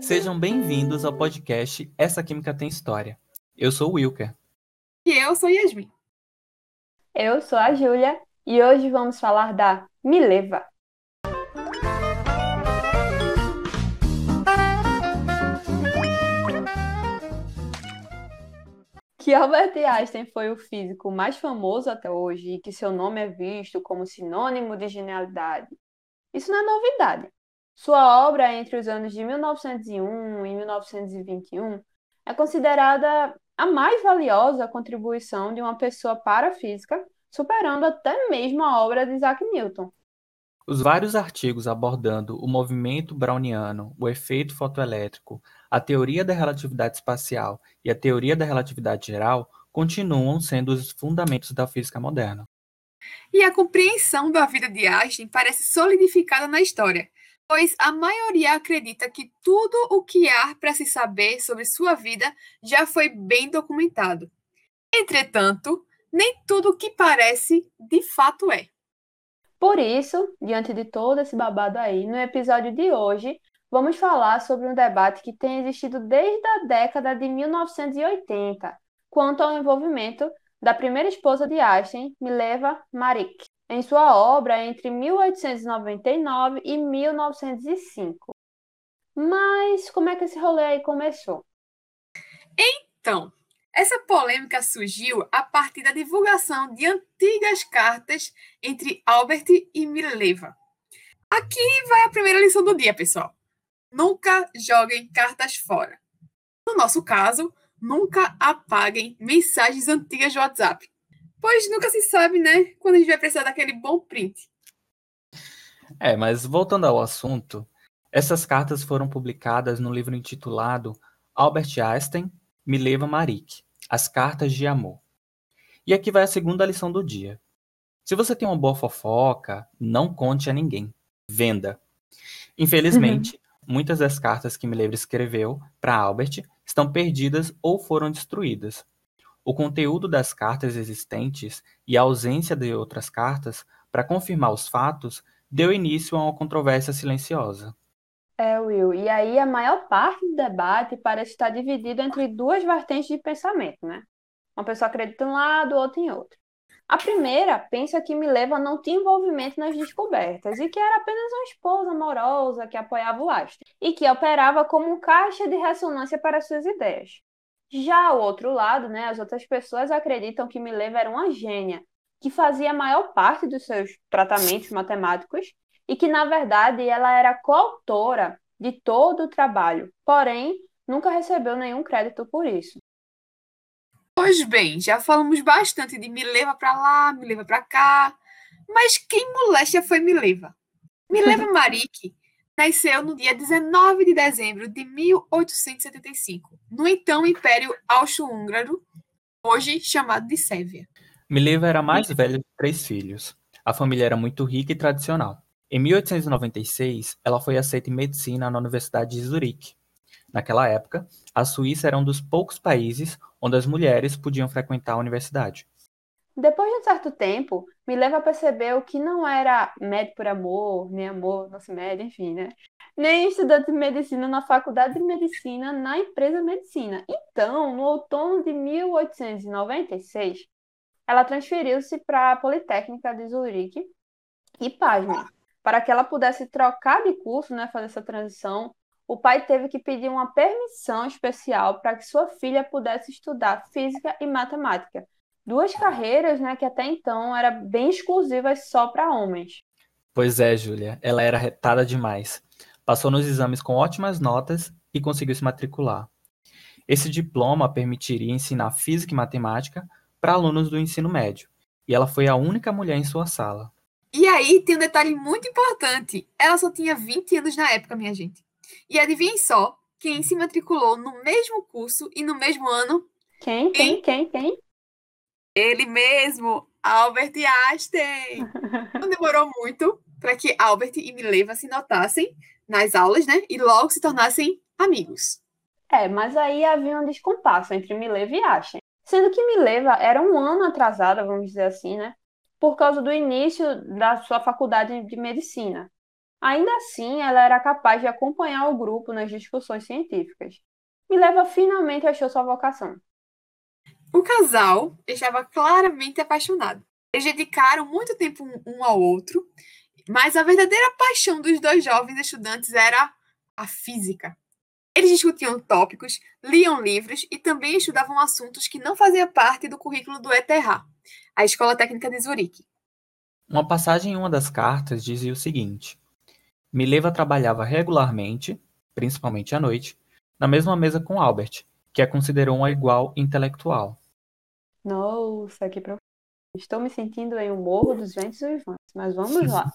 Sejam bem-vindos ao podcast Essa Química Tem História. Eu sou o Wilker. E eu sou Yasmin. Eu sou a Júlia e hoje vamos falar da Mileva. Que Albert Einstein foi o físico mais famoso até hoje e que seu nome é visto como sinônimo de genialidade. Isso não é novidade. Sua obra entre os anos de 1901 e 1921 é considerada a mais valiosa contribuição de uma pessoa para a física, superando até mesmo a obra de Isaac Newton. Os vários artigos abordando o movimento browniano, o efeito fotoelétrico, a teoria da relatividade espacial e a teoria da relatividade geral continuam sendo os fundamentos da física moderna. E a compreensão da vida de Einstein parece solidificada na história, pois a maioria acredita que tudo o que há para se saber sobre sua vida já foi bem documentado. Entretanto, nem tudo o que parece de fato é. Por isso, diante de todo esse babado aí, no episódio de hoje, vamos falar sobre um debate que tem existido desde a década de 1980, quanto ao envolvimento da primeira esposa de Einstein, Mileva Maric em sua obra entre 1899 e 1905. Mas como é que esse rolê aí começou? Então, essa polêmica surgiu a partir da divulgação de antigas cartas entre Albert e Mileva. Aqui vai a primeira lição do dia, pessoal. Nunca joguem cartas fora. No nosso caso, nunca apaguem mensagens antigas de WhatsApp. Pois nunca se sabe, né? Quando a gente vai precisar daquele bom print. É, mas voltando ao assunto, essas cartas foram publicadas no livro intitulado Albert Einstein, Mileva Maric, As Cartas de Amor. E aqui vai a segunda lição do dia. Se você tem uma boa fofoca, não conte a ninguém. Venda. Infelizmente, uhum. muitas das cartas que Mileva escreveu para Albert estão perdidas ou foram destruídas, o conteúdo das cartas existentes e a ausência de outras cartas para confirmar os fatos deu início a uma controvérsia silenciosa. É, Will, e aí a maior parte do debate parece estar dividido entre duas vertentes de pensamento, né? Uma pessoa acredita em um lado, outra em outro. A primeira pensa que Mileva não tinha envolvimento nas descobertas e que era apenas uma esposa amorosa que apoiava o Aston e que operava como um caixa de ressonância para suas ideias. Já o outro lado, né, as outras pessoas acreditam que Mileva era uma gênia, que fazia a maior parte dos seus tratamentos matemáticos e que, na verdade, ela era coautora de todo o trabalho, porém, nunca recebeu nenhum crédito por isso. Pois bem, já falamos bastante de Mileva para lá, Mileva para cá, mas quem moléstia foi Mileva? Mileva Marique nasceu no dia 19 de dezembro de 1875, no então Império Austro-Húngaro, hoje chamado de Sérvia. Mileva era a mais velha de três filhos. A família era muito rica e tradicional. Em 1896, ela foi aceita em medicina na Universidade de Zurique. Naquela época, a Suíça era um dos poucos países onde as mulheres podiam frequentar a universidade. Depois de um certo tempo, me leva a perceber que não era médico por amor, nem amor não se mede, enfim, né? Nem estudante de medicina na faculdade de medicina na empresa medicina. Então, no outono de 1896, ela transferiu-se para a Politécnica de Zurique e, pasmem, para que ela pudesse trocar de curso, né, fazer essa transição, o pai teve que pedir uma permissão especial para que sua filha pudesse estudar física e matemática duas carreiras, né, que até então eram bem exclusivas só para homens. Pois é, Júlia, ela era retada demais. Passou nos exames com ótimas notas e conseguiu se matricular. Esse diploma permitiria ensinar física e matemática para alunos do ensino médio, e ela foi a única mulher em sua sala. E aí tem um detalhe muito importante: ela só tinha 20 anos na época, minha gente. E adivinhem só, quem se matriculou no mesmo curso e no mesmo ano? Quem? Quem? Quem? Quem? Ele mesmo, Albert Einstein. Não demorou muito para que Albert e Mileva se notassem nas aulas, né? E logo se tornassem amigos. É, mas aí havia um descompasso entre Mileva e Einstein. Sendo que Mileva era um ano atrasada, vamos dizer assim, né? Por causa do início da sua faculdade de medicina. Ainda assim, ela era capaz de acompanhar o grupo nas discussões científicas. Mileva finalmente achou sua vocação. O casal estava claramente apaixonado. Eles dedicaram muito tempo um ao outro, mas a verdadeira paixão dos dois jovens estudantes era a física. Eles discutiam tópicos, liam livros e também estudavam assuntos que não faziam parte do currículo do ETH, a Escola Técnica de Zurique. Uma passagem em uma das cartas dizia o seguinte: Mileva trabalhava regularmente, principalmente à noite, na mesma mesa com Albert, que a considerou uma igual intelectual. Nossa, que profundo. Estou me sentindo em um morro dos ventos uivantes, mas vamos lá.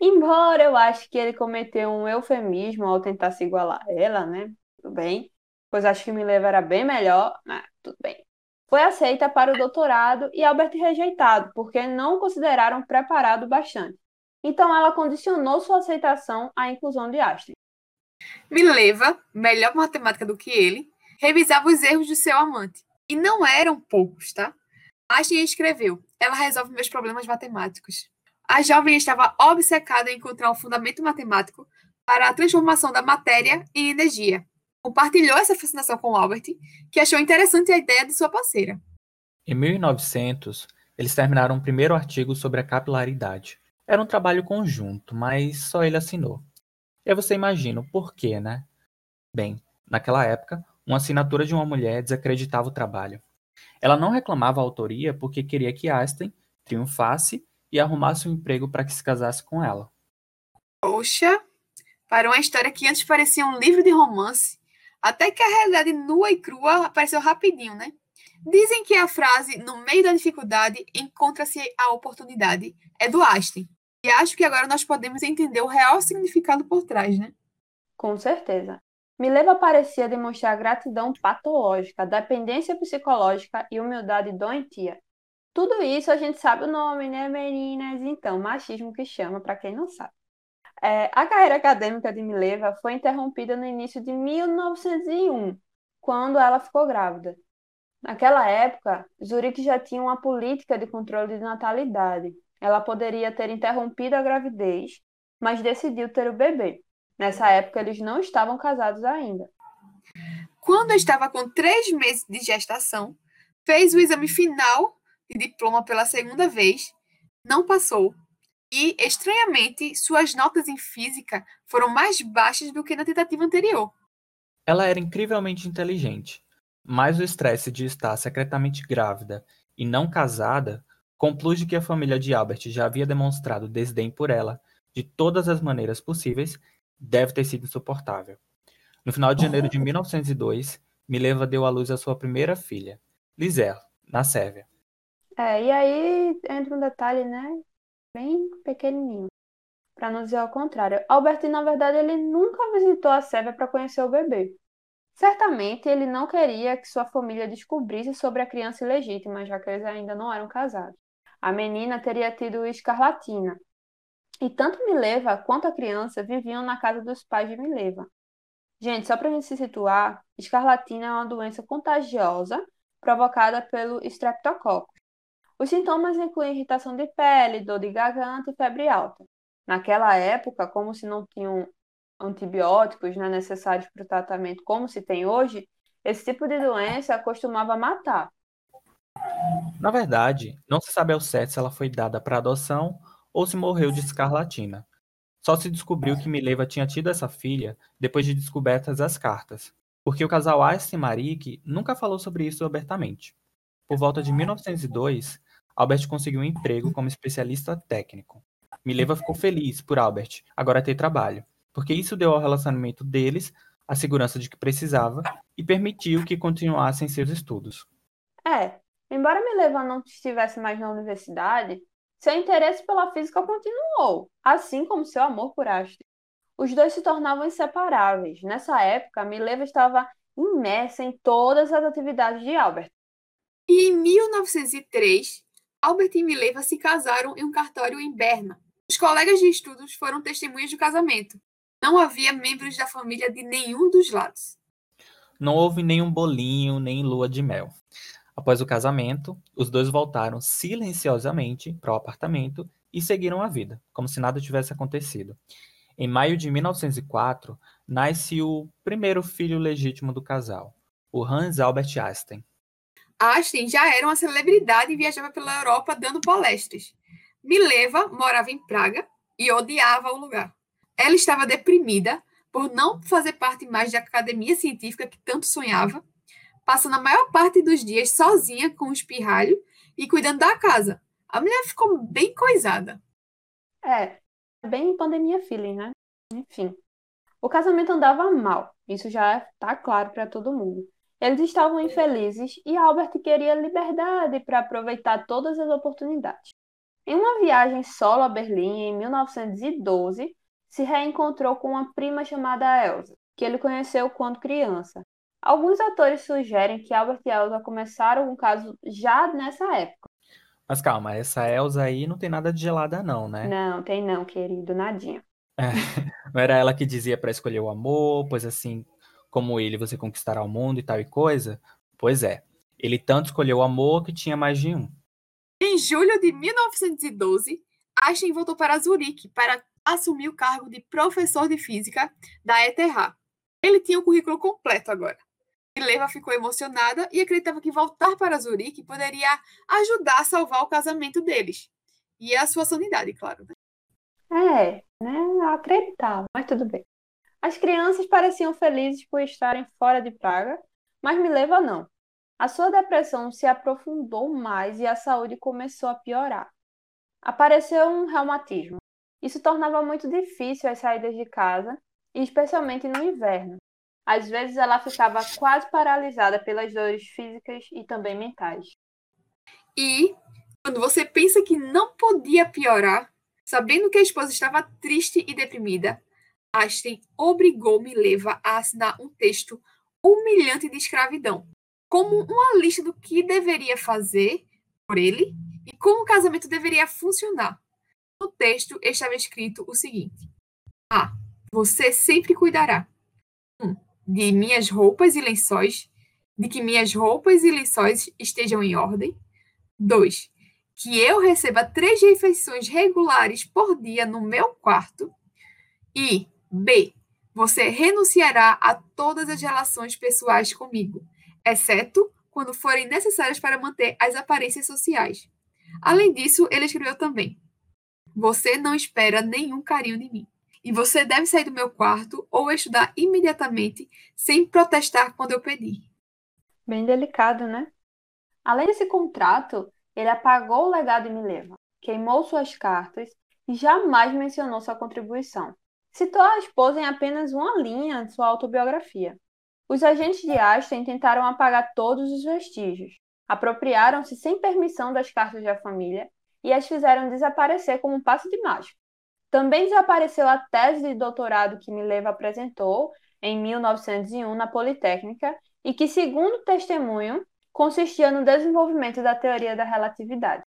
Embora eu ache que ele cometeu um eufemismo ao tentar se igualar a ela, né? tudo bem, pois acho que Mileva era bem melhor, mas tudo bem. Foi aceita para o doutorado e Albert rejeitado, porque não consideraram preparado bastante. Então ela condicionou sua aceitação à inclusão de Einstein. Mileva, melhor matemática do que ele, revisava os erros de seu amante. E não eram poucos, tá? Einstein escreveu: Ela resolve meus problemas matemáticos. A jovem estava obcecada em encontrar um fundamento matemático para a transformação da matéria em energia, compartilhou essa fascinação com Albert, que achou interessante a ideia de sua parceira. Em 1900, eles terminaram o um primeiro artigo sobre a capilaridade. Era um trabalho conjunto, mas só ele assinou. E aí você imagina o porquê, né? Bem, naquela época, uma assinatura de uma mulher desacreditava o trabalho. Ela não reclamava a autoria porque queria que Einstein triunfasse e arrumasse um emprego para que se casasse com ela. Poxa, para uma história que antes parecia um livro de romance, até que a realidade nua e crua apareceu rapidinho, né? Dizem que a frase no meio da dificuldade encontra-se a oportunidade é do Einstein. E acho que agora nós podemos entender o real significado por trás, né? Com certeza. Mileva parecia demonstrar gratidão patológica, dependência psicológica e humildade doentia. Tudo isso a gente sabe o nome, né, meninas? Então, machismo que chama, para quem não sabe. É, a carreira acadêmica de Mileva foi interrompida no início de 1901, quando ela ficou grávida. Naquela época, Zurique já tinha uma política de controle de natalidade. Ela poderia ter interrompido a gravidez, mas decidiu ter o bebê. Nessa época, eles não estavam casados ainda. Quando estava com três meses de gestação, fez o exame final de diploma pela segunda vez, não passou e, estranhamente, suas notas em física foram mais baixas do que na tentativa anterior. Ela era incrivelmente inteligente, mas o estresse de estar secretamente grávida e não casada conclui que a família de Albert já havia demonstrado desdém por ela de todas as maneiras possíveis deve ter sido insuportável. No final de janeiro de 1902, Mileva deu à luz a sua primeira filha, Lizel, na Sérvia. É, e aí entra um detalhe, né? Bem pequenininho, para não dizer ao contrário. Albert, na verdade, ele nunca visitou a Sérvia para conhecer o bebê. Certamente ele não queria que sua família descobrisse sobre a criança ilegítima, já que eles ainda não eram casados. A menina teria tido escarlatina. E tanto Mileva quanto a criança viviam na casa dos pais de Mileva. Gente, só para a gente se situar, escarlatina é uma doença contagiosa provocada pelo streptococcus, os sintomas incluem irritação de pele, dor de garganta e febre alta. Naquela época, como se não tinham antibióticos né, necessários para o tratamento como se tem hoje, esse tipo de doença costumava matar. Na verdade, não se sabe ao certo se ela foi dada para adoção ou se morreu de escarlatina. Só se descobriu que Mileva tinha tido essa filha depois de descobertas as cartas, porque o casal Einstein Marik nunca falou sobre isso abertamente. Por volta de 1902, Albert conseguiu um emprego como especialista técnico. Mileva ficou feliz por Albert agora ter trabalho, porque isso deu ao relacionamento deles a segurança de que precisava e permitiu que continuassem seus estudos. É, embora Mileva não estivesse mais na universidade, seu interesse pela física continuou, assim como seu amor por Astrid. Os dois se tornavam inseparáveis. Nessa época, Mileva estava imersa em todas as atividades de Albert. E em 1903, Albert e Mileva se casaram em um cartório em Berna. Os colegas de estudos foram testemunhas do casamento. Não havia membros da família de nenhum dos lados. Não houve nenhum bolinho, nem lua de mel. Após o casamento, os dois voltaram silenciosamente para o apartamento e seguiram a vida, como se nada tivesse acontecido. Em maio de 1904, nasce o primeiro filho legítimo do casal, o Hans Albert Einstein. Einstein já era uma celebridade e viajava pela Europa dando palestras. Mileva morava em Praga e odiava o lugar. Ela estava deprimida por não fazer parte mais da academia científica que tanto sonhava, passando a maior parte dos dias sozinha com o espirralho e cuidando da casa. A mulher ficou bem coisada. É, bem pandemia feeling, né? Enfim. O casamento andava mal, isso já está claro para todo mundo. Eles estavam infelizes e Albert queria liberdade para aproveitar todas as oportunidades. Em uma viagem solo a Berlim em 1912, se reencontrou com uma prima chamada Elsa, que ele conheceu quando criança. Alguns atores sugerem que Albert e Elsa começaram um caso já nessa época. Mas calma, essa Elsa aí não tem nada de gelada não, né? Não, tem não, querido, nadinha. É, não era ela que dizia para escolher o amor, pois assim, como ele você conquistará o mundo e tal e coisa? Pois é, ele tanto escolheu o amor que tinha mais de um. Em julho de 1912, Einstein voltou para Zurique para assumir o cargo de professor de física da ETH. Ele tinha o currículo completo agora. Leva ficou emocionada e acreditava que voltar para Zurique poderia ajudar a salvar o casamento deles. E a sua sanidade, claro. Né? É, né? Acreditava, mas tudo bem. As crianças pareciam felizes por estarem fora de Praga, mas Mileva não. A sua depressão se aprofundou mais e a saúde começou a piorar. Apareceu um reumatismo. Isso tornava muito difícil as saídas de casa, especialmente no inverno. Às vezes ela ficava quase paralisada pelas dores físicas e também mentais. E quando você pensa que não podia piorar, sabendo que a esposa estava triste e deprimida, Einstein obrigou Mileva a assinar um texto humilhante de escravidão, como uma lista do que deveria fazer por ele e como o casamento deveria funcionar. No texto estava escrito o seguinte: A. Você sempre cuidará. 1. Um, de minhas roupas e lençóis, de que minhas roupas e lençóis estejam em ordem. 2. Que eu receba três refeições regulares por dia no meu quarto. E B. Você renunciará a todas as relações pessoais comigo, exceto quando forem necessárias para manter as aparências sociais. Além disso, ele escreveu também: Você não espera nenhum carinho de mim. E você deve sair do meu quarto ou estudar imediatamente, sem protestar quando eu pedir. Bem delicado, né? Além desse contrato, ele apagou o legado de Mileva, queimou suas cartas e jamais mencionou sua contribuição. Citou a esposa em apenas uma linha de sua autobiografia. Os agentes de Einstein tentaram apagar todos os vestígios, apropriaram-se sem permissão das cartas da família e as fizeram desaparecer como um passo de mágica. Também desapareceu a tese de doutorado que Mileva apresentou em 1901 na Politécnica e que, segundo testemunho, consistia no desenvolvimento da teoria da relatividade.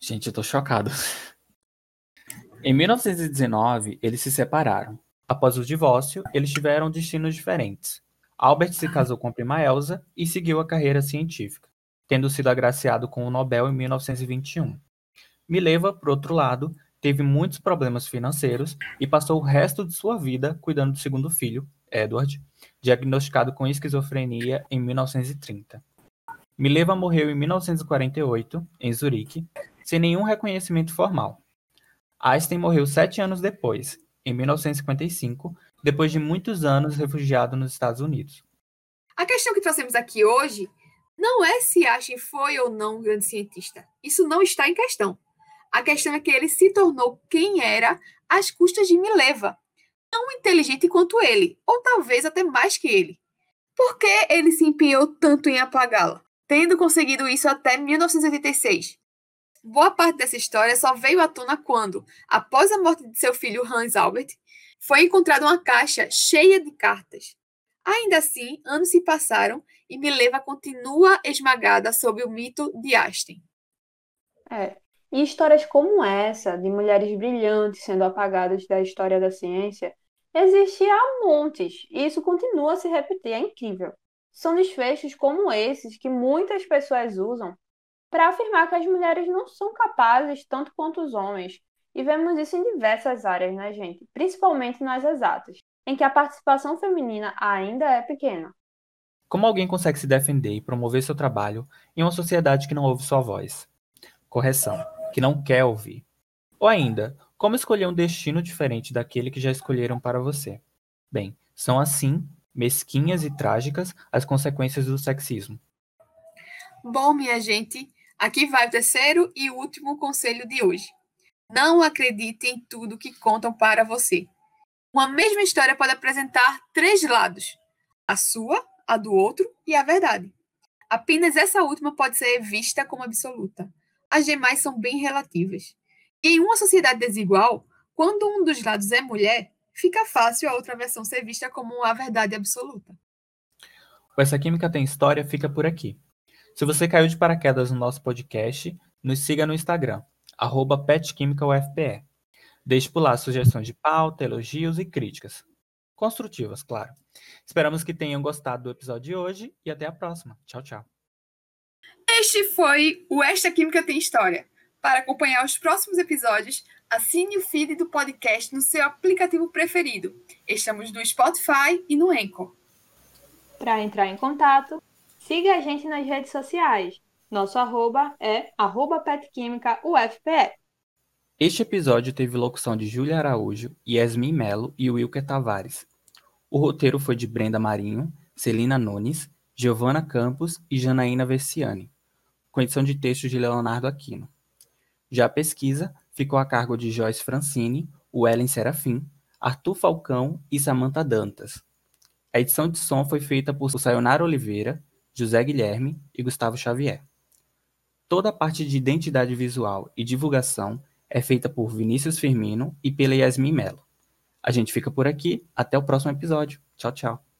Gente, eu tô chocado. Em 1919, eles se separaram. Após o divórcio, eles tiveram destinos diferentes. Albert se casou com a prima Elsa e seguiu a carreira científica, tendo sido agraciado com o Nobel em 1921. Mileva, por outro lado, teve muitos problemas financeiros e passou o resto de sua vida cuidando do segundo filho, Edward, diagnosticado com esquizofrenia em 1930. Mileva morreu em 1948, em Zurique, sem nenhum reconhecimento formal. Einstein morreu sete anos depois, em 1955, depois de muitos anos refugiado nos Estados Unidos. A questão que trouxemos aqui hoje não é se Einstein foi ou não um grande cientista. Isso não está em questão. A questão é que ele se tornou quem era às custas de Mileva, tão inteligente quanto ele, ou talvez até mais que ele. Por que ele se empenhou tanto em apagá-la, tendo conseguido isso até 1986? Boa parte dessa história só veio à tona quando, após a morte de seu filho Hans Albert, foi encontrada uma caixa cheia de cartas. Ainda assim, anos se passaram e Mileva continua esmagada sob o mito de Einstein. É, e histórias como essa, de mulheres brilhantes sendo apagadas da história da ciência, existe há montes, e isso continua a se repetir, é incrível. São desfechos como esses que muitas pessoas usam para afirmar que as mulheres não são capazes tanto quanto os homens. E vemos isso em diversas áreas, né, gente? Principalmente nas exatas, em que a participação feminina ainda é pequena. Como alguém consegue se defender e promover seu trabalho em uma sociedade que não ouve sua voz? Correção, que não quer ouvir. Ou ainda, como escolher um destino diferente daquele que já escolheram para você? Bem, são assim, mesquinhas e trágicas, as consequências do sexismo. Bom, minha gente, aqui vai o terceiro e último conselho de hoje. Não acredite em tudo que contam para você. Uma mesma história pode apresentar três lados: a sua, a do outro e a verdade. Apenas essa última pode ser vista como absoluta. As demais são bem relativas. E em uma sociedade desigual, quando um dos lados é mulher, fica fácil a outra versão ser vista como a verdade absoluta. Essa Química Tem História fica por aqui. Se você caiu de paraquedas no nosso podcast, nos siga no Instagram, petquímicaufpe. Deixe por lá sugestões de pauta, elogios e críticas. Construtivas, claro. Esperamos que tenham gostado do episódio de hoje e até a próxima. Tchau, tchau. Este foi o Esta Química Tem História. Para acompanhar os próximos episódios, assine o feed do podcast no seu aplicativo preferido. Estamos no Spotify e no Anchor. Para entrar em contato, siga a gente nas redes sociais. Nosso arroba é arroba. Este episódio teve locução de Júlia Araújo, Yasmin Melo e Wilker Tavares. O roteiro foi de Brenda Marinho, Celina Nunes, Giovana Campos e Janaína Versiani, com edição de textos de Leonardo Aquino. Já a pesquisa ficou a cargo de Joyce Francini, Wellen Serafim, Arthur Falcão e Samantha Dantas. A edição de som foi feita por Sayonara Oliveira, José Guilherme e Gustavo Xavier. Toda a parte de identidade visual e divulgação é feita por Vinícius Firmino e pela Yasmin Mello. A gente fica por aqui. Até o próximo episódio. Tchau, tchau.